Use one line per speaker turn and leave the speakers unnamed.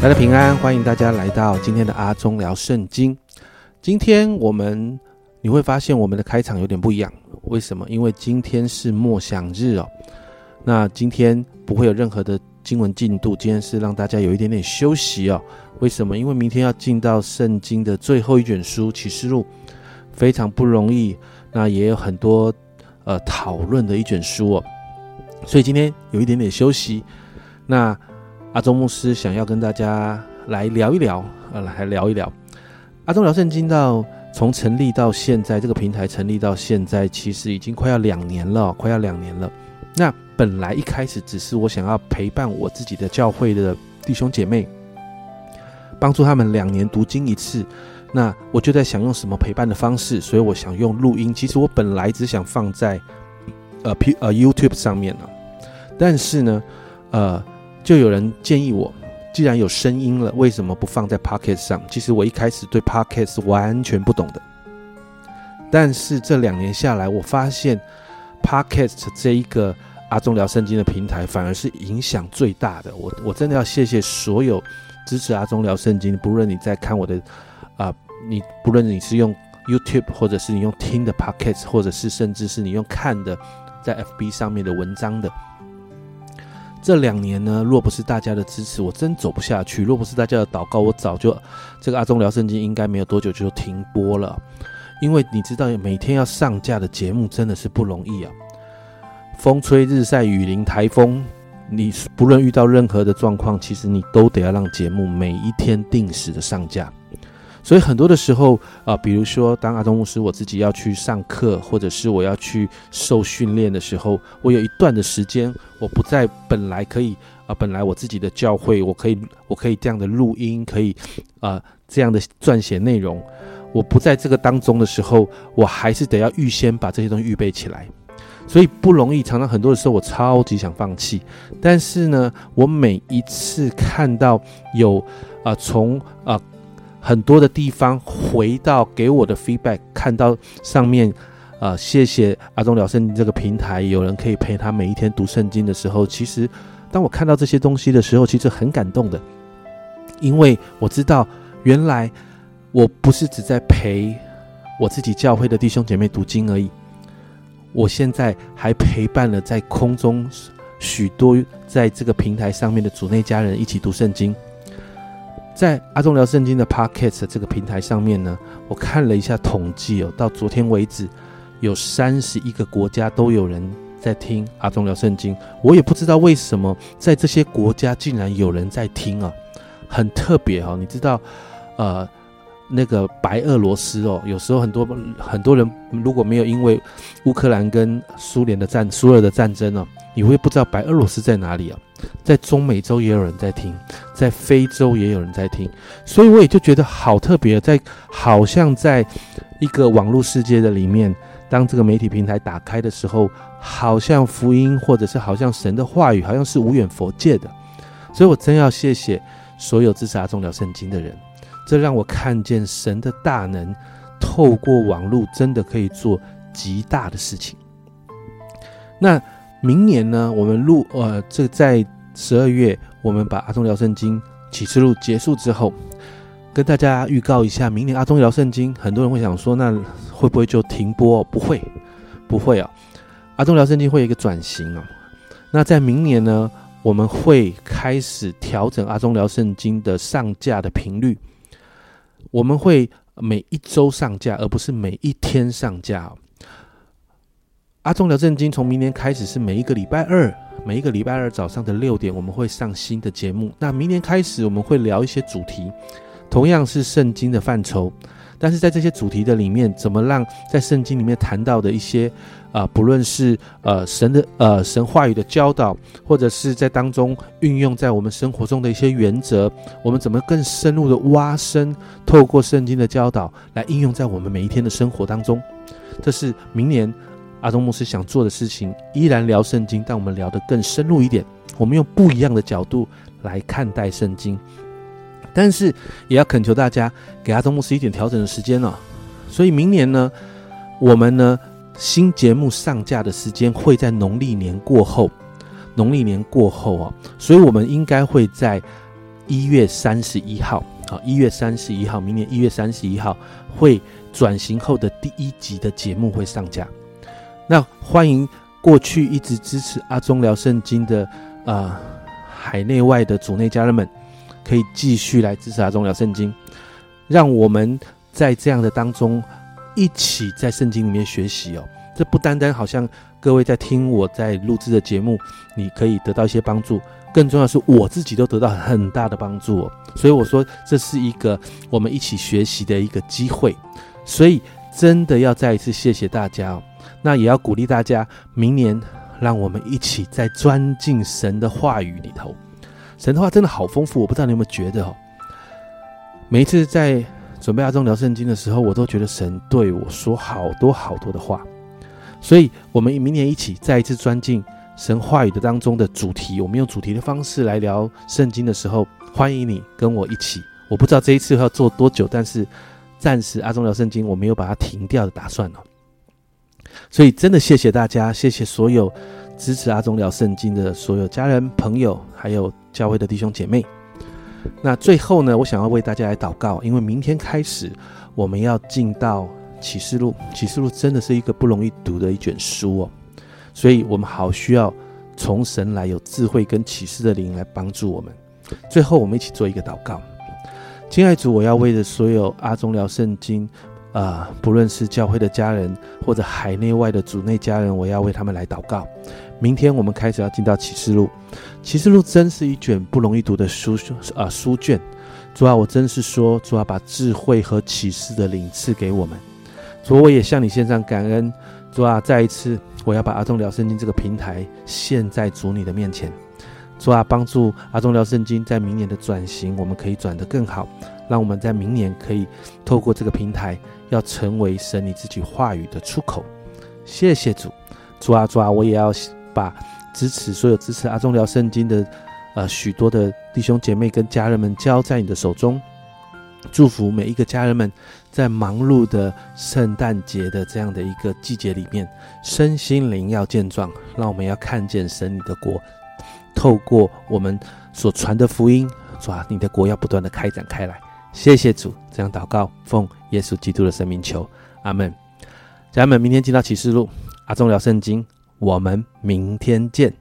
大家平安，欢迎大家来到今天的阿忠聊圣经。今天我们你会发现我们的开场有点不一样，为什么？因为今天是默想日哦。那今天不会有任何的经文进度，今天是让大家有一点点休息哦。为什么？因为明天要进到圣经的最后一卷书《启示录》，非常不容易，那也有很多呃讨论的一卷书哦。所以今天有一点点休息。那阿忠牧师想要跟大家来聊一聊，呃，来聊一聊阿忠聊圣经到从成立到现在，这个平台成立到现在，其实已经快要两年了，快要两年了。那本来一开始只是我想要陪伴我自己的教会的弟兄姐妹，帮助他们两年读经一次。那我就在想用什么陪伴的方式，所以我想用录音。其实我本来只想放在呃 P 呃 YouTube 上面了，但是呢，呃。就有人建议我，既然有声音了，为什么不放在 Pocket 上？其实我一开始对 Pocket 是完全不懂的，但是这两年下来，我发现 Pocket 这一个阿忠聊圣经的平台，反而是影响最大的。我我真的要谢谢所有支持阿忠聊圣经，不论你在看我的啊，你不论你是用 YouTube，或者是你用听的 Pocket，或者是甚至是你用看的在 FB 上面的文章的。这两年呢，若不是大家的支持，我真走不下去；若不是大家的祷告，我早就这个阿忠聊圣经应该没有多久就停播了。因为你知道，每天要上架的节目真的是不容易啊！风吹日晒雨淋台风，你不论遇到任何的状况，其实你都得要让节目每一天定时的上架。所以很多的时候啊，比如说当阿东牧师，我自己要去上课，或者是我要去受训练的时候，我有一段的时间，我不在本来可以啊，本来我自己的教会，我可以我可以这样的录音，可以啊这样的撰写内容，我不在这个当中的时候，我还是得要预先把这些东西预备起来，所以不容易。常常很多的时候，我超级想放弃，但是呢，我每一次看到有啊从啊。很多的地方回到给我的 feedback，看到上面，啊，谢谢阿忠聊圣经这个平台，有人可以陪他每一天读圣经的时候，其实当我看到这些东西的时候，其实很感动的，因为我知道原来我不是只在陪我自己教会的弟兄姐妹读经而已，我现在还陪伴了在空中许多在这个平台上面的主内家人一起读圣经。在阿忠聊圣经的 Podcast 这个平台上面呢，我看了一下统计哦，到昨天为止，有三十一个国家都有人在听阿忠聊圣经。我也不知道为什么在这些国家竟然有人在听啊，很特别哈。你知道，呃，那个白俄罗斯哦，有时候很多很多人如果没有因为乌克兰跟苏联的战苏俄的战争哦，你会不知道白俄罗斯在哪里啊。在中美洲也有人在听，在非洲也有人在听，所以我也就觉得好特别，在好像在一个网络世界的里面，当这个媒体平台打开的时候，好像福音或者是好像神的话语，好像是无远佛界的，所以我真要谢谢所有支持阿忠聊圣经的人，这让我看见神的大能，透过网络真的可以做极大的事情。那。明年呢，我们录呃，这在十二月，我们把阿忠聊圣经启示录结束之后，跟大家预告一下，明年阿忠聊圣经，很多人会想说，那会不会就停播？不会，不会啊，阿忠聊圣经会有一个转型啊。那在明年呢，我们会开始调整阿忠聊圣经的上架的频率，我们会每一周上架，而不是每一天上架。阿忠聊正经从明年开始是每一个礼拜二，每一个礼拜二早上的六点，我们会上新的节目。那明年开始，我们会聊一些主题，同样是圣经的范畴。但是在这些主题的里面，怎么让在圣经里面谈到的一些啊，不论是呃神的呃神话语的教导，或者是在当中运用在我们生活中的一些原则，我们怎么更深入的挖深，透过圣经的教导来应用在我们每一天的生活当中？这是明年。阿东牧师想做的事情依然聊圣经，但我们聊得更深入一点。我们用不一样的角度来看待圣经，但是也要恳求大家给阿东牧师一点调整的时间哦。所以明年呢，我们呢新节目上架的时间会在农历年过后，农历年过后啊，所以我们应该会在一月三十一号，好，一月三十一号，明年一月三十一号会转型后的第一集的节目会上架。那欢迎过去一直支持阿忠聊圣经的啊海内外的主内家人们，可以继续来支持阿忠聊圣经，让我们在这样的当中一起在圣经里面学习哦。这不单单好像各位在听我在录制的节目，你可以得到一些帮助，更重要的是我自己都得到很大的帮助哦。所以我说这是一个我们一起学习的一个机会，所以真的要再一次谢谢大家哦。那也要鼓励大家，明年让我们一起在钻进神的话语里头。神的话真的好丰富，我不知道你有没有觉得哦。每一次在准备阿中聊圣经的时候，我都觉得神对我说好多好多的话。所以，我们明年一起再一次钻进神话语的当中的主题。我们用主题的方式来聊圣经的时候，欢迎你跟我一起。我不知道这一次要做多久，但是暂时阿忠聊圣经我没有把它停掉的打算哦。所以，真的谢谢大家，谢谢所有支持阿忠聊圣经的所有家人、朋友，还有教会的弟兄姐妹。那最后呢，我想要为大家来祷告，因为明天开始我们要进到。启示录，启示录真的是一个不容易读的一卷书哦，所以我们好需要从神来有智慧跟启示的灵来帮助我们。最后，我们一起做一个祷告，亲爱主，我要为着所有阿中聊圣经啊，不论是教会的家人或者海内外的主内家人，我要为他们来祷告。明天我们开始要进到启示录，启示录真是一卷不容易读的书啊书卷。主啊，我真是说，主啊，把智慧和启示的灵赐给我们。主，我也向你献上感恩。主啊，再一次，我要把阿忠聊圣经这个平台献在主你的面前。主啊，帮助阿忠聊圣经在明年的转型，我们可以转得更好，让我们在明年可以透过这个平台，要成为神你自己话语的出口。谢谢主，主啊，主啊，我也要把支持所有支持阿忠聊圣经的呃许多的弟兄姐妹跟家人们交在你的手中。祝福每一个家人们，在忙碌的圣诞节的这样的一个季节里面，身心灵要健壮。让我们要看见神你的国，透过我们所传的福音，主啊，你的国要不断的开展开来。谢谢主，这样祷告，奉耶稣基督的生命求，阿门。家人们，明天进到启示录，阿忠聊圣经，我们明天见。